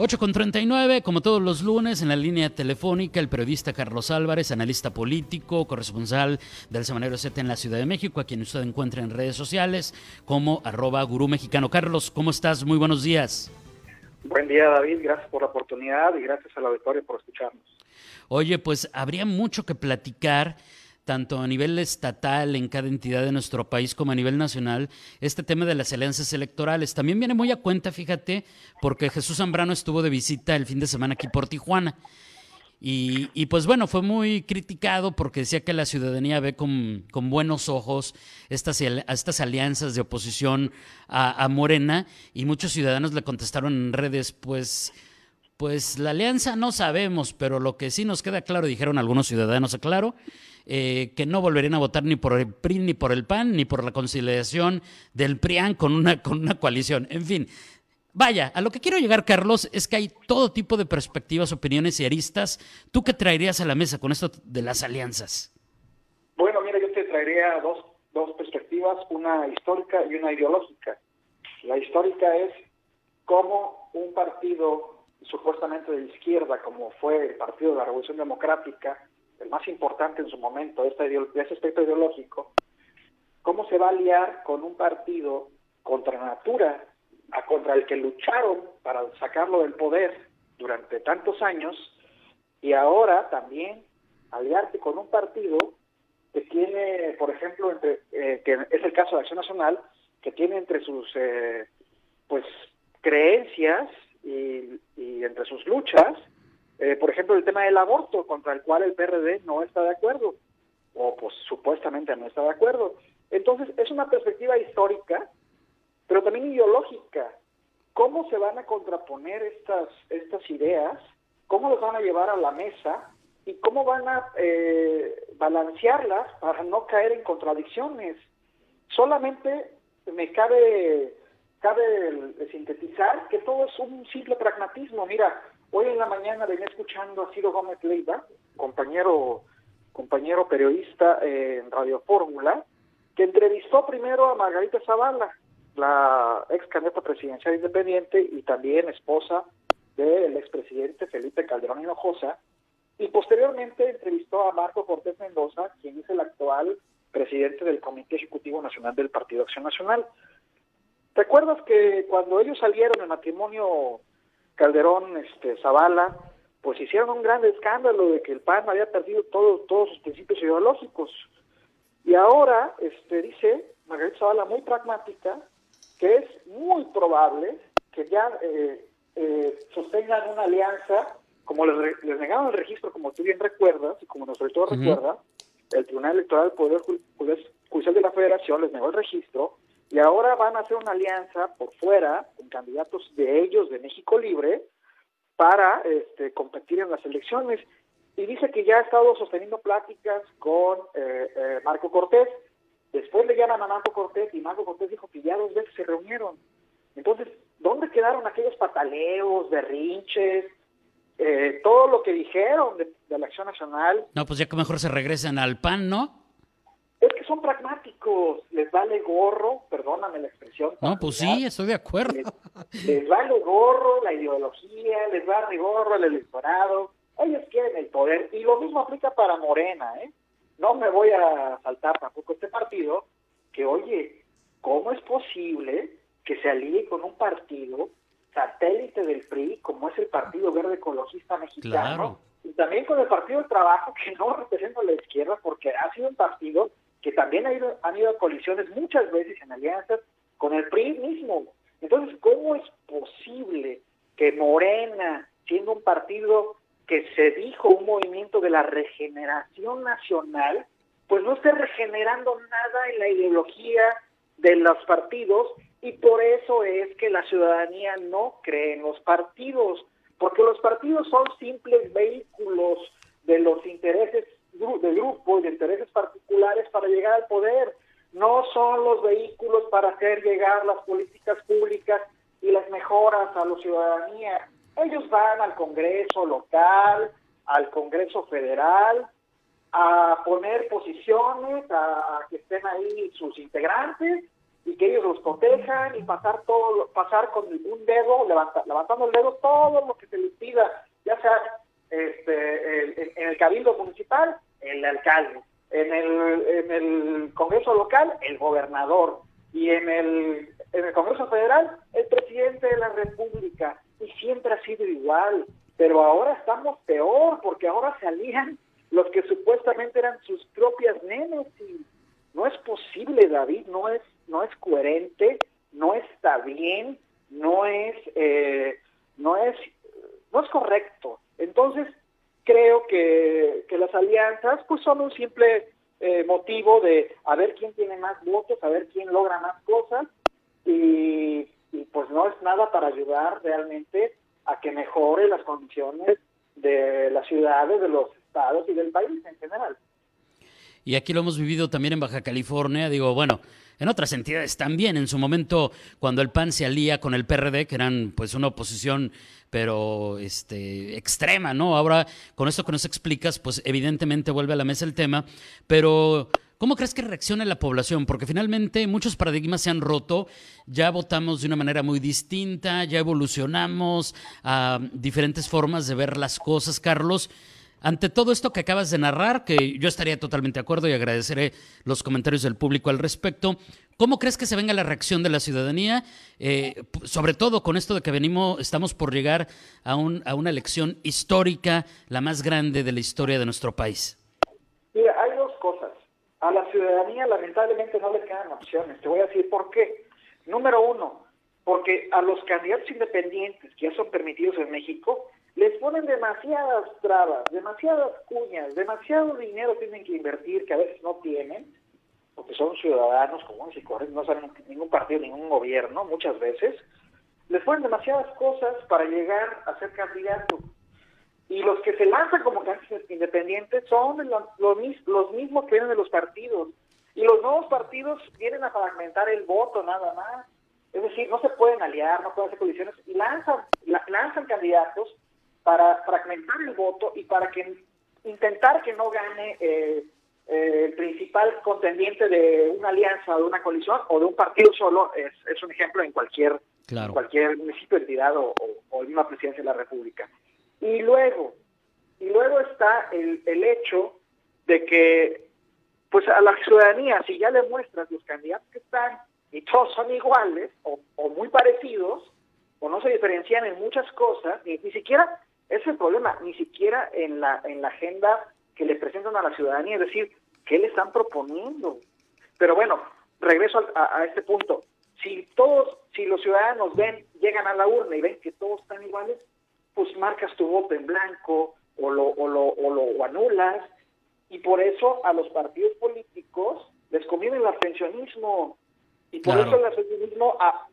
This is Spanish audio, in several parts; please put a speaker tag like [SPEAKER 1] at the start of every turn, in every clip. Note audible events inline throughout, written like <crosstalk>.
[SPEAKER 1] 8 con 39, como todos los lunes, en la línea telefónica, el periodista Carlos Álvarez, analista político, corresponsal del Semanario Z en la Ciudad de México, a quien usted encuentra en redes sociales como arroba gurú mexicano. Carlos, ¿cómo estás? Muy buenos días.
[SPEAKER 2] Buen día, David. Gracias por la oportunidad y gracias a la auditorio por escucharnos.
[SPEAKER 1] Oye, pues habría mucho que platicar tanto a nivel estatal en cada entidad de nuestro país como a nivel nacional, este tema de las alianzas electorales. También viene muy a cuenta, fíjate, porque Jesús Zambrano estuvo de visita el fin de semana aquí por Tijuana. Y, pues bueno, fue muy criticado porque decía que la ciudadanía ve con, buenos ojos estas, estas alianzas de oposición a, Morena y muchos ciudadanos le contestaron en redes, pues, pues la alianza no sabemos, pero lo que sí nos queda claro, dijeron algunos ciudadanos, claro, eh, que no volverían a votar ni por el PRI, ni por el PAN, ni por la conciliación del PRIAN con una, <laughs> con una coalición. En fin, vaya, a lo que quiero llegar, Carlos, es que hay todo tipo de perspectivas, opiniones y aristas. ¿Tú qué traerías a la mesa con esto de las alianzas?
[SPEAKER 2] Bueno, mira, yo te traería dos, dos perspectivas, una histórica y una ideológica. La histórica es cómo un partido supuestamente de izquierda, como fue el Partido de la Revolución Democrática, el más importante en su momento, de ese aspecto ideológico, cómo se va a liar con un partido contra natura, contra el que lucharon para sacarlo del poder durante tantos años, y ahora también aliarse con un partido que tiene, por ejemplo, entre, eh, que es el caso de Acción Nacional, que tiene entre sus eh, pues creencias y entre sus luchas eh, por ejemplo, el tema del aborto, contra el cual el PRD no está de acuerdo, o pues supuestamente no está de acuerdo. Entonces, es una perspectiva histórica, pero también ideológica. ¿Cómo se van a contraponer estas, estas ideas? ¿Cómo las van a llevar a la mesa? ¿Y cómo van a eh, balancearlas para no caer en contradicciones? Solamente me cabe, cabe sintetizar que todo es un simple pragmatismo. Mira, Hoy en la mañana venía escuchando a Ciro Gómez Leiva, compañero, compañero periodista en Radio Fórmula, que entrevistó primero a Margarita Zavala, la ex candidata presidencial independiente y también esposa del expresidente Felipe Calderón Hinojosa, y posteriormente entrevistó a Marco Cortés Mendoza, quien es el actual presidente del Comité Ejecutivo Nacional del Partido Acción Nacional. ¿Recuerdas que cuando ellos salieron en matrimonio Calderón, este, Zavala, pues hicieron un gran escándalo de que el PAN había perdido todos todos sus principios ideológicos. Y ahora, este, dice Margarita Zavala, muy pragmática, que es muy probable que ya eh, eh, sostengan una alianza, como les, negaron el registro, como tú bien recuerdas, y como nuestro editor recuerda, el Tribunal Electoral del Poder Judicial de la Federación les negó el registro, y ahora van a hacer una alianza por fuera con candidatos de ellos, de México Libre, para este, competir en las elecciones. Y dice que ya ha estado sosteniendo pláticas con eh, eh, Marco Cortés. Después le llaman a Marco Cortés y Marco Cortés dijo que ya dos veces se reunieron. Entonces, ¿dónde quedaron aquellos pataleos, berrinches, eh, todo lo que dijeron de, de, la Acción Nacional?
[SPEAKER 1] No, pues ya que mejor se regresan al PAN, ¿no?
[SPEAKER 2] Es que son les vale gorro, perdóname la expresión.
[SPEAKER 1] No, pues sí, estoy de acuerdo.
[SPEAKER 2] Les, vale gorro la ideología, les vale gorro el electorado, ellos quieren el poder, y lo mismo aplica para Morena, ¿eh? No me voy a saltar tampoco este partido, que oye, ¿cómo es posible que se alíe con un partido satélite del PRI, como es el Partido Verde Ecologista Mexicano? Y también con el Partido del Trabajo, que no representa a la izquierda, porque ha sido un partido que también ha ido, han ido a colisiones muchas veces en alianzas con el PRI mismo. Entonces, ¿cómo es posible que Morena, siendo un partido que se dijo un movimiento de la regeneración nacional, pues no esté regenerando nada en la ideología de los partidos y por eso es que la ciudadanía no cree en los partidos, porque los partidos son simples vehículos de los intereses de grupos, de intereses particulares para llegar al poder. No son los vehículos obstáculos para llegar las políticas públicas y las mejoras a la ciudadanía. Ellos van al Congreso local, al Congreso federal, a poner posiciones, a, que estén ahí sus integrantes y que ellos los protejan y pasar todo, pasar con un dedo, levantando el dedo todo lo que se les pida, ya sea este, en el cabildo municipal, el alcalde, el, en el Congreso local, el gobernador, y en el, en el Congreso Federal, el presidente de la República. Y siempre ha sido igual. Pero ahora estamos peor, porque ahora salían los que supuestamente eran sus propias. Y no es posible, David, no es, no es coherente, no está bien, no es, eh, no es, no es correcto. Entonces, creo que, que las alianzas pues son un simple eh, motivo de a ver quién tiene más votos, a ver quién logra más cosas y, pues no es nada para ayudar realmente a que mejore las condiciones de las ciudades, de los estados y del país en general.
[SPEAKER 1] Y aquí lo hemos vivido también en Baja California, digo, bueno, en otras entidades también. En su momento, cuando el PAN se alía con el PRD, que eran pues una oposición pero este, extrema, ¿no? Ahora, con esto que nos explicas, pues evidentemente vuelve a la mesa el tema, pero ¿cómo crees que reacciona la población? Porque finalmente muchos paradigmas se han roto, ya votamos de una manera muy distinta, ya evolucionamos a diferentes formas de ver las cosas, Carlos. Ante todo esto que acabas de narrar, que yo estaría totalmente de acuerdo y agradeceré los comentarios del público al respecto, ¿cómo crees que se venga la reacción de la ciudadanía? Eh, sobre todo con esto de que venimos, estamos por llegar a, un, a una elección histórica, la más grande de la historia de nuestro país.
[SPEAKER 2] Mira, hay dos cosas. A la ciudadanía lamentablemente no le quedan opciones. Te voy a decir por qué. Número uno, porque a los candidatos independientes que ya son permitidos en México, les ponen demasiadas trabas, demasiadas cuñas, demasiado dinero tienen que invertir que a veces no tienen, porque son ciudadanos comunes y corrientes, no saben ningún partido, ningún gobierno, muchas veces, les ponen demasiadas cosas para llegar a ser candidato. Y los que se lanzan como candidatos independientes son los, los mismos que vienen de los partidos. Y los nuevos partidos vienen a fragmentar el voto nada más. Es decir, no se pueden aliar, no pueden hacer coaliciones y lanzan, lanzan candidatos para fragmentar el voto y para que intentar que no gane eh, eh, el principal contendiente de una alianza, de una coalición o de un partido solo, es, es un ejemplo en cualquier, cualquier municipio, entidad o, o, misma presidencia de la República. Y luego, y luego está el, el hecho de que pues a la ciudadanía, si ya le muestras los candidatos que están y todos son iguales o, o muy parecidos, o no se diferencian en muchas cosas, ni, ni siquiera ese es el problema, ni siquiera en la, en la agenda que le presentan a la ciudadanía, es decir, ¿qué le están proponiendo? Pero bueno, regreso a, este punto. Si todos, si los ciudadanos ven, llegan a la urna y ven que todos están iguales, pues marcas tu voto en blanco o lo, o lo, o lo anulas. Y por eso a los partidos políticos les conviene el abstencionismo. Y por eso el abstencionismo, a,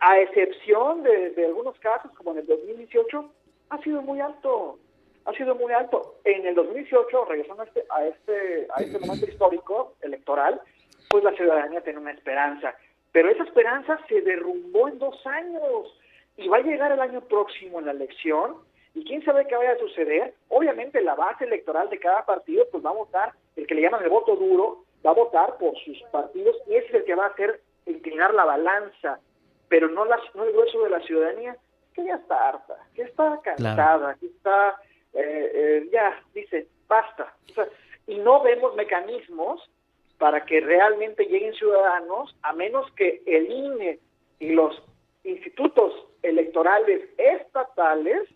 [SPEAKER 2] a excepción de, de algunos casos, como en el 2018, ha sido muy alto, ha sido muy alto. En el 2018, regresando a este, a este, a este momento histórico electoral, pues la ciudadanía tiene una esperanza, pero esa esperanza se derrumbó en dos años y va a llegar el año próximo en la elección y quién sabe qué vaya a suceder. Obviamente la base electoral de cada partido pues va a votar, el que le llaman el voto duro, va a votar por sus partidos y ese es el que va a hacer inclinar la balanza, pero no, las, no el grueso de la ciudadanía que ya está harta, que está cansada, que está, eh, eh, ya, dice, basta. y no vemos mecanismos para que realmente lleguen ciudadanos, a menos que el INE y los institutos electorales estatales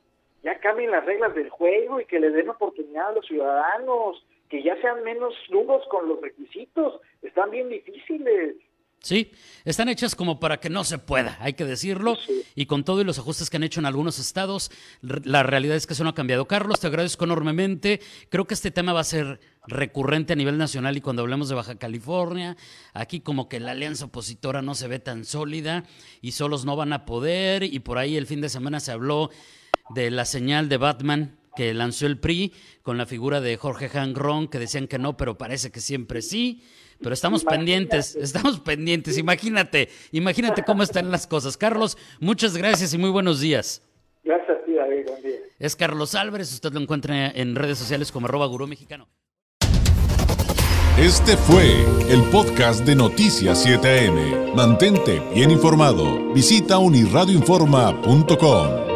[SPEAKER 2] ya cambien las reglas del juego y que le den oportunidad a los ciudadanos, que ya sean menos duros con los requisitos, están bien difíciles.
[SPEAKER 1] Sí, están hechas como para que no se pueda, hay que decirlo. Y con todo y los ajustes que han hecho en algunos estados, la realidad es que eso no ha cambiado. Carlos, te agradezco enormemente. Creo que este tema va a ser recurrente a nivel nacional y cuando hablemos de Baja California, aquí como que la alianza opositora no se ve tan sólida y solos no van a poder. Y por ahí el fin de semana se habló de la señal de Batman que lanzó el PRI con la figura de Jorge Hangrón, que decían que no, pero parece que siempre sí Pero estamos pendientes, <laughs> estamos pendientes. Imagínate, imagínate cómo están las cosas. Carlos, muchas gracias y muy buenos días.
[SPEAKER 2] Gracias a ti, David. Buen día.
[SPEAKER 1] Es Carlos Álvarez, usted lo encuentra en redes sociales como arroba gurú mexicano.
[SPEAKER 3] Este fue el podcast de Noticias 7am. Mantente bien informado. Visita unirradioinforma.com.